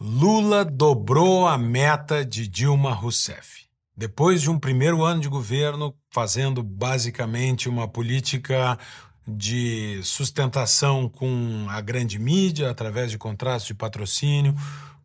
Lula dobrou a meta de Dilma Rousseff. Depois de um primeiro ano de governo, fazendo basicamente uma política de sustentação com a grande mídia, através de contratos de patrocínio,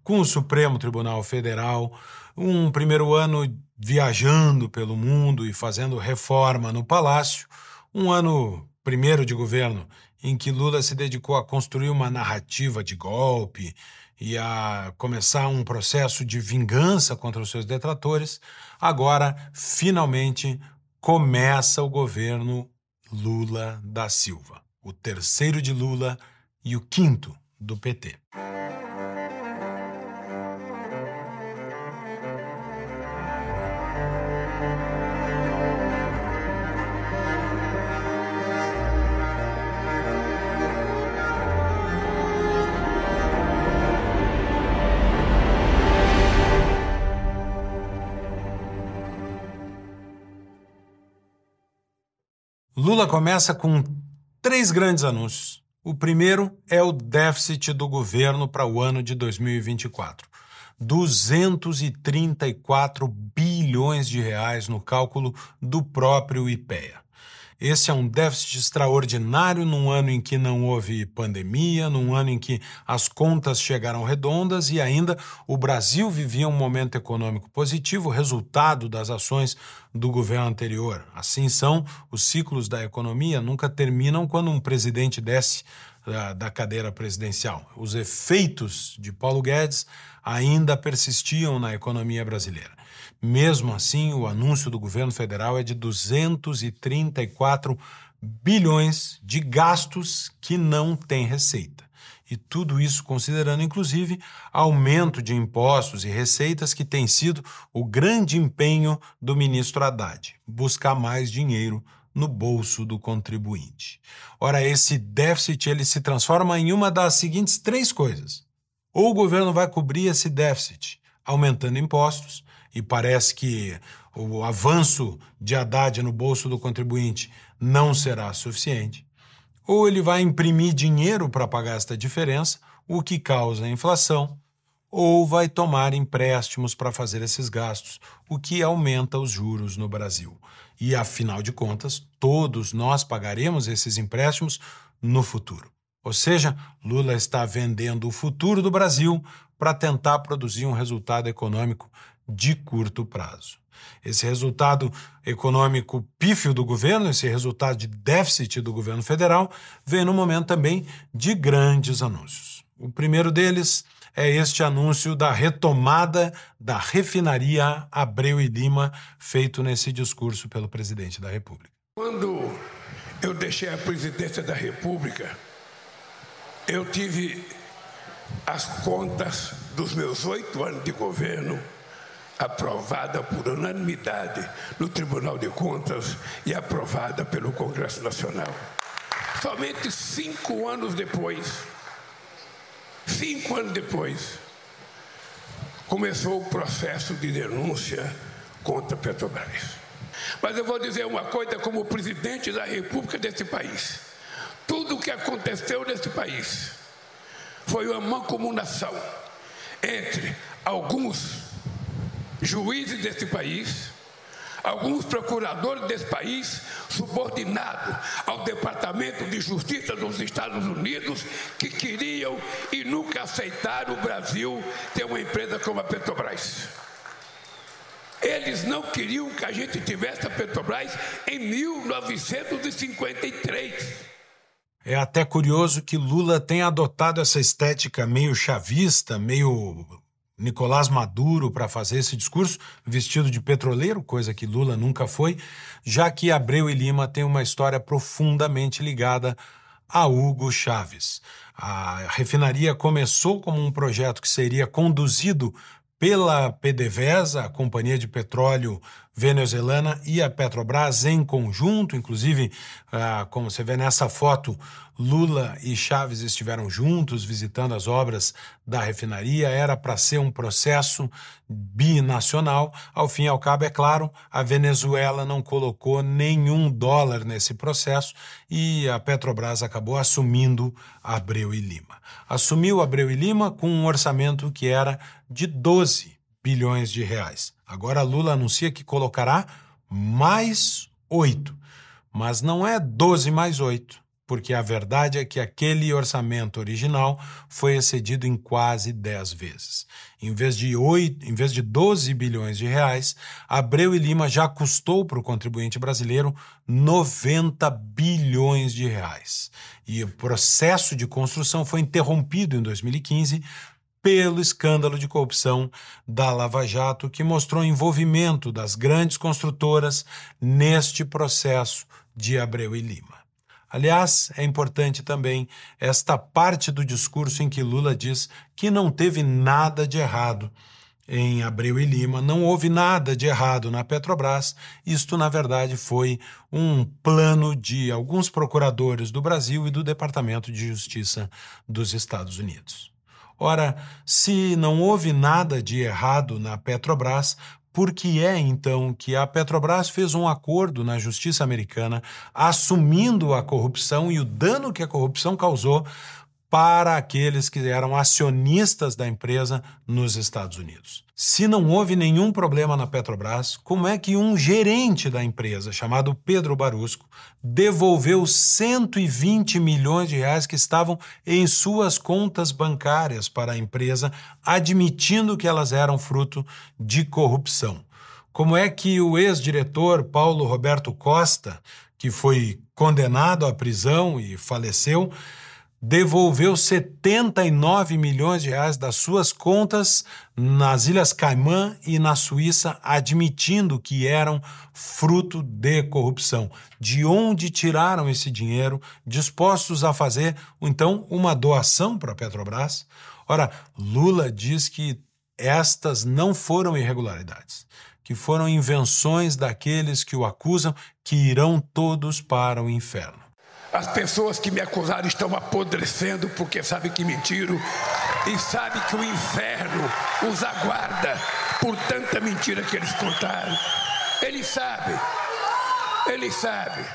com o Supremo Tribunal Federal, um primeiro ano viajando pelo mundo e fazendo reforma no Palácio, um ano primeiro de governo em que Lula se dedicou a construir uma narrativa de golpe, e a começar um processo de vingança contra os seus detratores, agora finalmente começa o governo Lula da Silva, o terceiro de Lula e o quinto do PT. Lula começa com três grandes anúncios. O primeiro é o déficit do governo para o ano de 2024. 234 bilhões de reais no cálculo do próprio IPEA. Esse é um déficit extraordinário num ano em que não houve pandemia, num ano em que as contas chegaram redondas e ainda o Brasil vivia um momento econômico positivo, resultado das ações do governo anterior. Assim são os ciclos da economia, nunca terminam quando um presidente desce da, da cadeira presidencial. Os efeitos de Paulo Guedes ainda persistiam na economia brasileira. Mesmo assim, o anúncio do governo federal é de 234 bilhões de gastos que não têm receita. E tudo isso considerando, inclusive, aumento de impostos e receitas que tem sido o grande empenho do ministro Haddad buscar mais dinheiro no bolso do contribuinte. Ora, esse déficit ele se transforma em uma das seguintes três coisas. Ou o governo vai cobrir esse déficit aumentando impostos, e parece que o avanço de Haddad no bolso do contribuinte não será suficiente, ou ele vai imprimir dinheiro para pagar esta diferença, o que causa inflação, ou vai tomar empréstimos para fazer esses gastos, o que aumenta os juros no Brasil. E afinal de contas, todos nós pagaremos esses empréstimos no futuro. Ou seja, Lula está vendendo o futuro do Brasil para tentar produzir um resultado econômico de curto prazo. Esse resultado econômico pífio do governo, esse resultado de déficit do governo federal, vem no momento também de grandes anúncios. O primeiro deles é este anúncio da retomada da refinaria Abreu e Lima, feito nesse discurso pelo presidente da República. Quando eu deixei a presidência da República, eu tive as contas dos meus oito anos de governo aprovada por unanimidade no Tribunal de Contas e aprovada pelo Congresso Nacional. Somente cinco anos depois, cinco anos depois, começou o processo de denúncia contra Petrobras. Mas eu vou dizer uma coisa como presidente da República desse país. Tudo o que aconteceu nesse país foi uma mancomunação entre alguns juízes desse país, alguns procuradores desse país, subordinados ao Departamento de Justiça dos Estados Unidos, que queriam e nunca aceitaram o Brasil ter uma empresa como a Petrobras. Eles não queriam que a gente tivesse a Petrobras em 1953. É até curioso que Lula tenha adotado essa estética meio chavista, meio Nicolás Maduro para fazer esse discurso, vestido de petroleiro, coisa que Lula nunca foi, já que Abreu e Lima têm uma história profundamente ligada a Hugo Chávez. A refinaria começou como um projeto que seria conduzido pela PDVSA, a Companhia de Petróleo venezuelana e a Petrobras em conjunto, inclusive, ah, como você vê nessa foto, Lula e Chaves estiveram juntos visitando as obras da refinaria. Era para ser um processo binacional. Ao fim e ao cabo, é claro, a Venezuela não colocou nenhum dólar nesse processo e a Petrobras acabou assumindo Abreu e Lima. Assumiu Abreu e Lima com um orçamento que era de 12 bilhões de reais. Agora Lula anuncia que colocará mais 8, mas não é 12 mais 8 porque a verdade é que aquele orçamento original foi excedido em quase 10 vezes. Em vez de 8, em vez de 12 bilhões de reais, Abreu e Lima já custou para o contribuinte brasileiro 90 bilhões de reais. E o processo de construção foi interrompido em 2015 pelo escândalo de corrupção da Lava Jato, que mostrou envolvimento das grandes construtoras neste processo de Abreu e Lima. Aliás, é importante também esta parte do discurso em que Lula diz que não teve nada de errado em Abreu e Lima, não houve nada de errado na Petrobras. Isto, na verdade, foi um plano de alguns procuradores do Brasil e do Departamento de Justiça dos Estados Unidos. Ora, se não houve nada de errado na Petrobras, por que é então que a Petrobras fez um acordo na justiça americana assumindo a corrupção e o dano que a corrupção causou para aqueles que eram acionistas da empresa nos Estados Unidos. Se não houve nenhum problema na Petrobras, como é que um gerente da empresa, chamado Pedro Barusco, devolveu 120 milhões de reais que estavam em suas contas bancárias para a empresa, admitindo que elas eram fruto de corrupção? Como é que o ex-diretor Paulo Roberto Costa, que foi condenado à prisão e faleceu, devolveu 79 milhões de reais das suas contas nas Ilhas Caimã e na Suíça, admitindo que eram fruto de corrupção. De onde tiraram esse dinheiro, dispostos a fazer então uma doação para a Petrobras? Ora, Lula diz que estas não foram irregularidades, que foram invenções daqueles que o acusam, que irão todos para o inferno. As pessoas que me acusaram estão apodrecendo porque sabem que mentiram e sabem que o inferno os aguarda por tanta mentira que eles contaram. Ele sabe, ele sabe.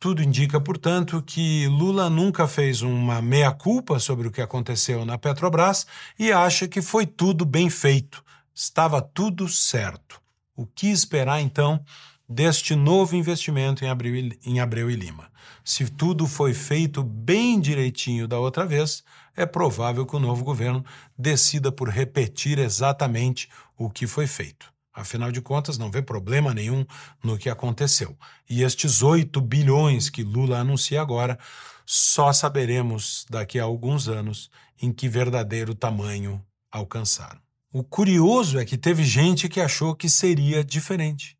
Tudo indica, portanto, que Lula nunca fez uma meia-culpa sobre o que aconteceu na Petrobras e acha que foi tudo bem feito, estava tudo certo. O que esperar, então, deste novo investimento em Abreu, em Abreu e Lima. Se tudo foi feito bem direitinho da outra vez, é provável que o novo governo decida por repetir exatamente o que foi feito. Afinal de contas, não vê problema nenhum no que aconteceu. E estes 8 bilhões que Lula anuncia agora, só saberemos daqui a alguns anos em que verdadeiro tamanho alcançaram. O curioso é que teve gente que achou que seria diferente.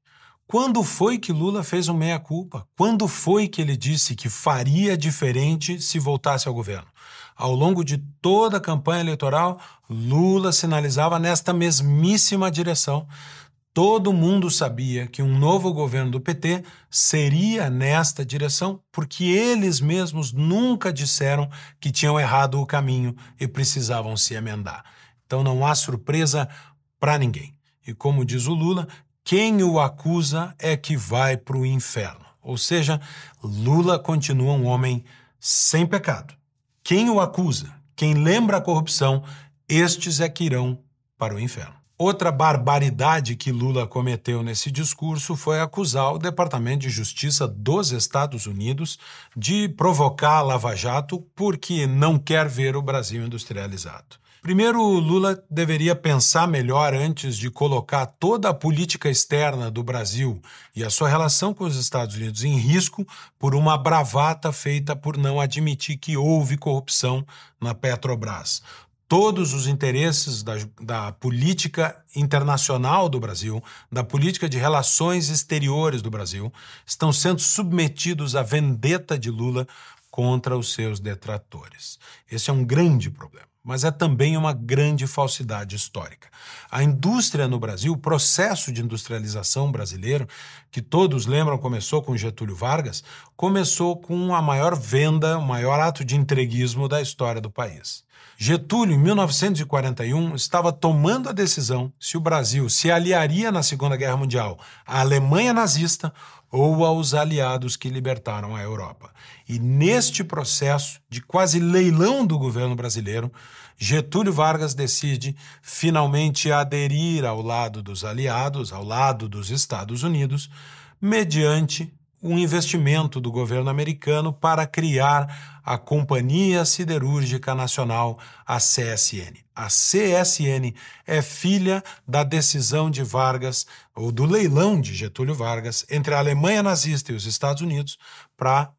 Quando foi que Lula fez um meia-culpa? Quando foi que ele disse que faria diferente se voltasse ao governo? Ao longo de toda a campanha eleitoral, Lula sinalizava nesta mesmíssima direção. Todo mundo sabia que um novo governo do PT seria nesta direção, porque eles mesmos nunca disseram que tinham errado o caminho e precisavam se emendar. Então não há surpresa para ninguém. E como diz o Lula, quem o acusa é que vai para o inferno. Ou seja, Lula continua um homem sem pecado. Quem o acusa, quem lembra a corrupção, estes é que irão para o inferno. Outra barbaridade que Lula cometeu nesse discurso foi acusar o Departamento de Justiça dos Estados Unidos de provocar a Lava Jato porque não quer ver o Brasil industrializado. Primeiro, Lula deveria pensar melhor antes de colocar toda a política externa do Brasil e a sua relação com os Estados Unidos em risco por uma bravata feita por não admitir que houve corrupção na Petrobras. Todos os interesses da, da política internacional do Brasil, da política de relações exteriores do Brasil, estão sendo submetidos à vendeta de Lula contra os seus detratores. Esse é um grande problema mas é também uma grande falsidade histórica. A indústria no Brasil, o processo de industrialização brasileiro, que todos lembram começou com Getúlio Vargas, começou com a maior venda, o maior ato de entreguismo da história do país. Getúlio, em 1941, estava tomando a decisão se o Brasil se aliaria na Segunda Guerra Mundial à Alemanha nazista ou aos aliados que libertaram a Europa. E neste processo de quase leilão do governo brasileiro, Getúlio Vargas decide finalmente aderir ao lado dos aliados, ao lado dos Estados Unidos, mediante um investimento do governo americano para criar a Companhia Siderúrgica Nacional, a CSN. A CSN é filha da decisão de Vargas, ou do leilão de Getúlio Vargas, entre a Alemanha nazista e os Estados Unidos para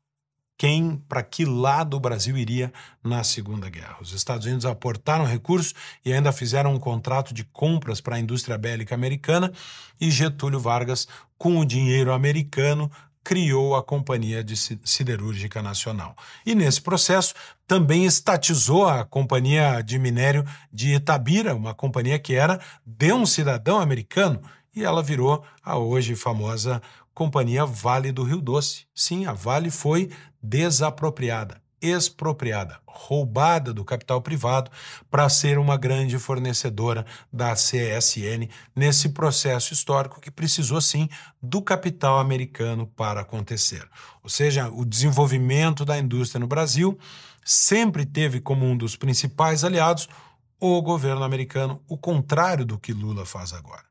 quem, para que lado o Brasil iria na Segunda Guerra. Os Estados Unidos aportaram recursos e ainda fizeram um contrato de compras para a indústria bélica americana e Getúlio Vargas, com o dinheiro americano, criou a Companhia de Siderúrgica Nacional. E nesse processo também estatizou a Companhia de Minério de Itabira, uma companhia que era de um cidadão americano, e ela virou a hoje famosa Companhia Vale do Rio Doce. Sim, a Vale foi desapropriada expropriada, roubada do capital privado para ser uma grande fornecedora da CSN nesse processo histórico que precisou sim do capital americano para acontecer. Ou seja, o desenvolvimento da indústria no Brasil sempre teve como um dos principais aliados o governo americano, o contrário do que Lula faz agora.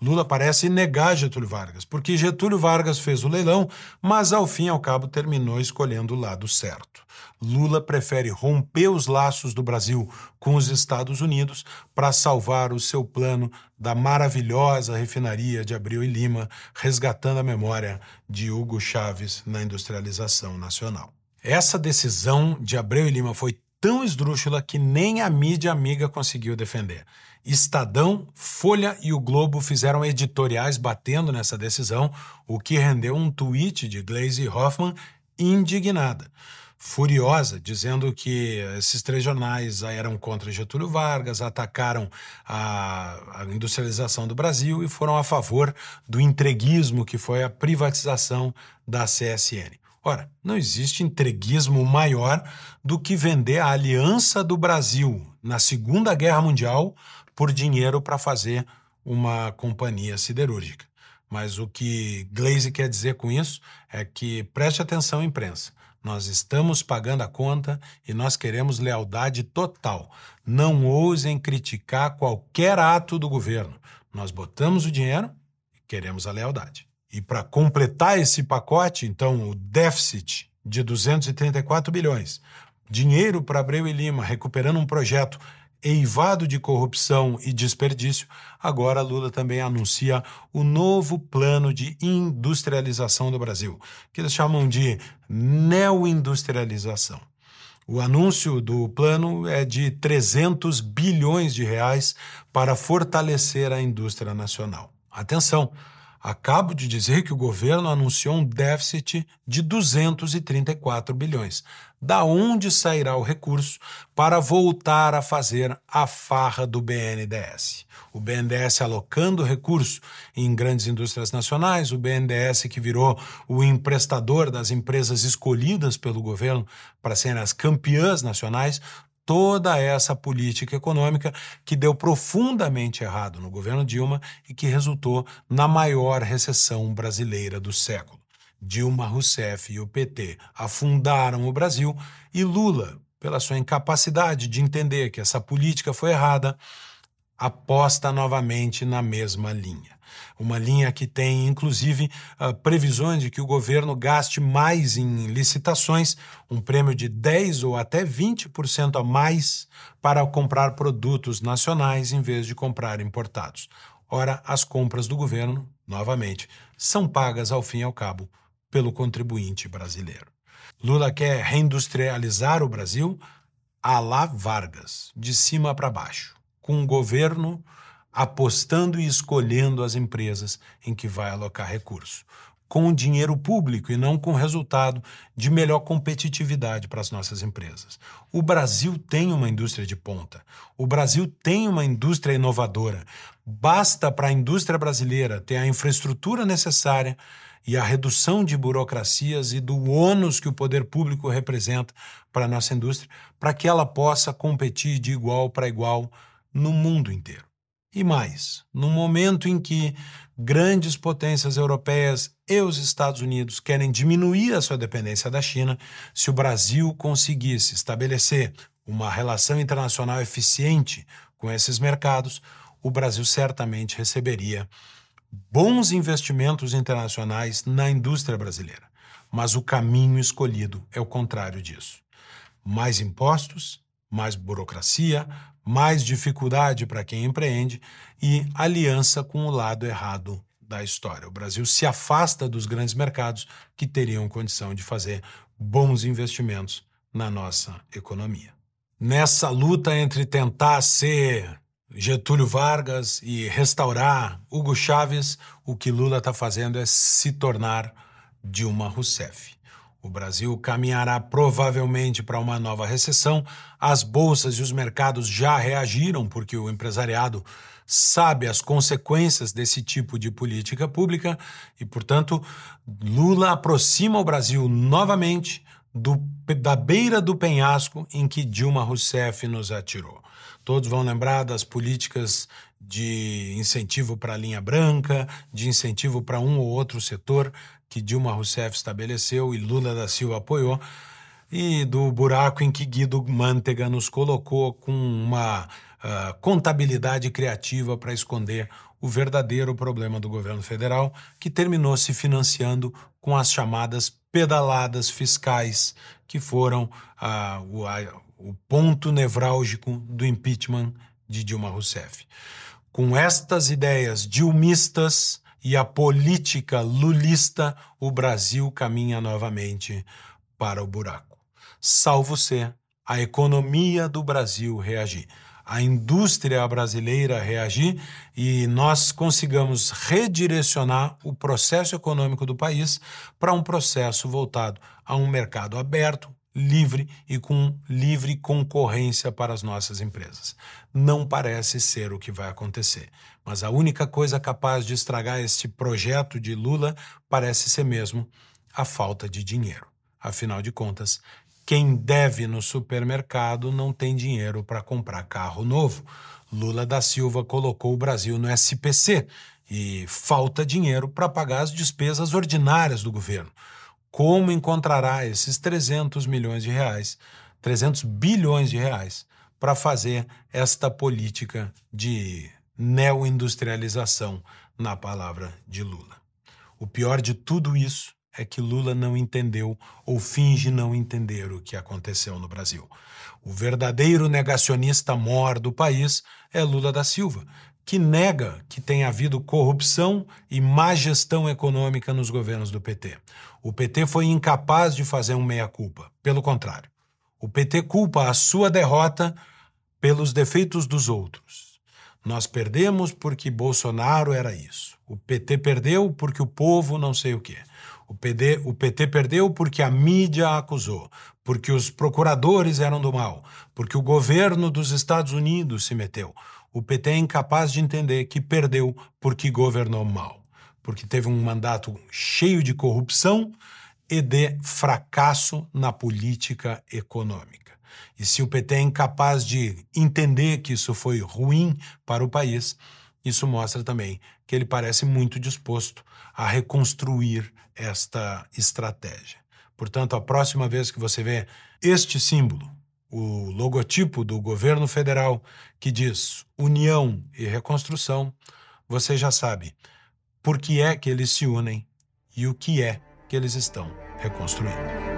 Lula parece negar Getúlio Vargas, porque Getúlio Vargas fez o leilão, mas ao fim e ao cabo terminou escolhendo o lado certo. Lula prefere romper os laços do Brasil com os Estados Unidos para salvar o seu plano da maravilhosa refinaria de Abreu e Lima, resgatando a memória de Hugo Chávez na industrialização nacional. Essa decisão de Abreu e Lima foi tão esdrúxula que nem a mídia amiga conseguiu defender. Estadão, Folha e o Globo fizeram editoriais batendo nessa decisão, o que rendeu um tweet de Glaze Hoffman indignada, furiosa, dizendo que esses três jornais eram contra Getúlio Vargas, atacaram a, a industrialização do Brasil e foram a favor do entreguismo que foi a privatização da CSN. Ora, não existe entreguismo maior do que vender a aliança do Brasil na Segunda Guerra Mundial por dinheiro para fazer uma companhia siderúrgica. Mas o que Glaze quer dizer com isso é que preste atenção, imprensa. Nós estamos pagando a conta e nós queremos lealdade total. Não ousem criticar qualquer ato do governo. Nós botamos o dinheiro e queremos a lealdade. E para completar esse pacote, então, o déficit de 234 bilhões, dinheiro para Abreu e Lima, recuperando um projeto eivado de corrupção e desperdício, agora Lula também anuncia o novo plano de industrialização do Brasil, que eles chamam de neoindustrialização. O anúncio do plano é de 300 bilhões de reais para fortalecer a indústria nacional. Atenção! Acabo de dizer que o governo anunciou um déficit de 234 bilhões. Da onde sairá o recurso para voltar a fazer a farra do BNDES? O BNDES alocando recurso em grandes indústrias nacionais, o BNDES que virou o emprestador das empresas escolhidas pelo governo para serem as campeãs nacionais, toda essa política econômica que deu profundamente errado no governo Dilma e que resultou na maior recessão brasileira do século. Dilma Rousseff e o PT afundaram o Brasil e Lula, pela sua incapacidade de entender que essa política foi errada, aposta novamente na mesma linha. Uma linha que tem, inclusive, uh, previsões de que o governo gaste mais em licitações, um prêmio de 10 ou até 20% a mais para comprar produtos nacionais em vez de comprar importados. Ora, as compras do governo, novamente, são pagas ao fim e ao cabo pelo contribuinte brasileiro. Lula quer reindustrializar o Brasil a lá Vargas, de cima para baixo com um governo apostando e escolhendo as empresas em que vai alocar recursos. com dinheiro público e não com resultado de melhor competitividade para as nossas empresas. O Brasil tem uma indústria de ponta. O Brasil tem uma indústria inovadora. Basta para a indústria brasileira ter a infraestrutura necessária e a redução de burocracias e do ônus que o poder público representa para a nossa indústria, para que ela possa competir de igual para igual no mundo inteiro. E mais, no momento em que grandes potências europeias e os Estados Unidos querem diminuir a sua dependência da China, se o Brasil conseguisse estabelecer uma relação internacional eficiente com esses mercados, o Brasil certamente receberia bons investimentos internacionais na indústria brasileira. Mas o caminho escolhido é o contrário disso. Mais impostos, mais burocracia, mais dificuldade para quem empreende e aliança com o lado errado da história. O Brasil se afasta dos grandes mercados que teriam condição de fazer bons investimentos na nossa economia. Nessa luta entre tentar ser Getúlio Vargas e restaurar Hugo Chávez, o que Lula está fazendo é se tornar Dilma Rousseff. O Brasil caminhará provavelmente para uma nova recessão. As bolsas e os mercados já reagiram, porque o empresariado sabe as consequências desse tipo de política pública e, portanto, Lula aproxima o Brasil novamente do, da beira do penhasco em que Dilma Rousseff nos atirou. Todos vão lembrar das políticas de incentivo para a linha branca, de incentivo para um ou outro setor que Dilma Rousseff estabeleceu e Lula da Silva apoiou, e do buraco em que Guido Mantega nos colocou com uma uh, contabilidade criativa para esconder o verdadeiro problema do governo federal, que terminou se financiando com as chamadas pedaladas fiscais, que foram uh, o, o ponto nevrálgico do impeachment de Dilma Rousseff. Com estas ideias dilmistas, e a política lulista, o Brasil caminha novamente para o buraco. Salvo ser a economia do Brasil reagir, a indústria brasileira reagir e nós consigamos redirecionar o processo econômico do país para um processo voltado a um mercado aberto, livre e com livre concorrência para as nossas empresas. Não parece ser o que vai acontecer, mas a única coisa capaz de estragar este projeto de Lula parece ser mesmo a falta de dinheiro. Afinal de contas, quem deve no supermercado não tem dinheiro para comprar carro novo. Lula da Silva colocou o Brasil no SPC e falta dinheiro para pagar as despesas ordinárias do governo como encontrará esses 300 milhões de reais, 300 bilhões de reais, para fazer esta política de neoindustrialização, na palavra de Lula. O pior de tudo isso é que Lula não entendeu ou finge não entender o que aconteceu no Brasil. O verdadeiro negacionista mor do país é Lula da Silva, que nega que tenha havido corrupção e má gestão econômica nos governos do PT. O PT foi incapaz de fazer um meia-culpa. Pelo contrário, o PT culpa a sua derrota pelos defeitos dos outros. Nós perdemos porque Bolsonaro era isso. O PT perdeu porque o povo não sei o quê. O, PD, o PT perdeu porque a mídia a acusou, porque os procuradores eram do mal, porque o governo dos Estados Unidos se meteu o PT é incapaz de entender que perdeu porque governou mal, porque teve um mandato cheio de corrupção e de fracasso na política econômica. E se o PT é incapaz de entender que isso foi ruim para o país, isso mostra também que ele parece muito disposto a reconstruir esta estratégia. Portanto, a próxima vez que você vê este símbolo, o logotipo do governo federal que diz União e Reconstrução, você já sabe por que é que eles se unem e o que é que eles estão reconstruindo.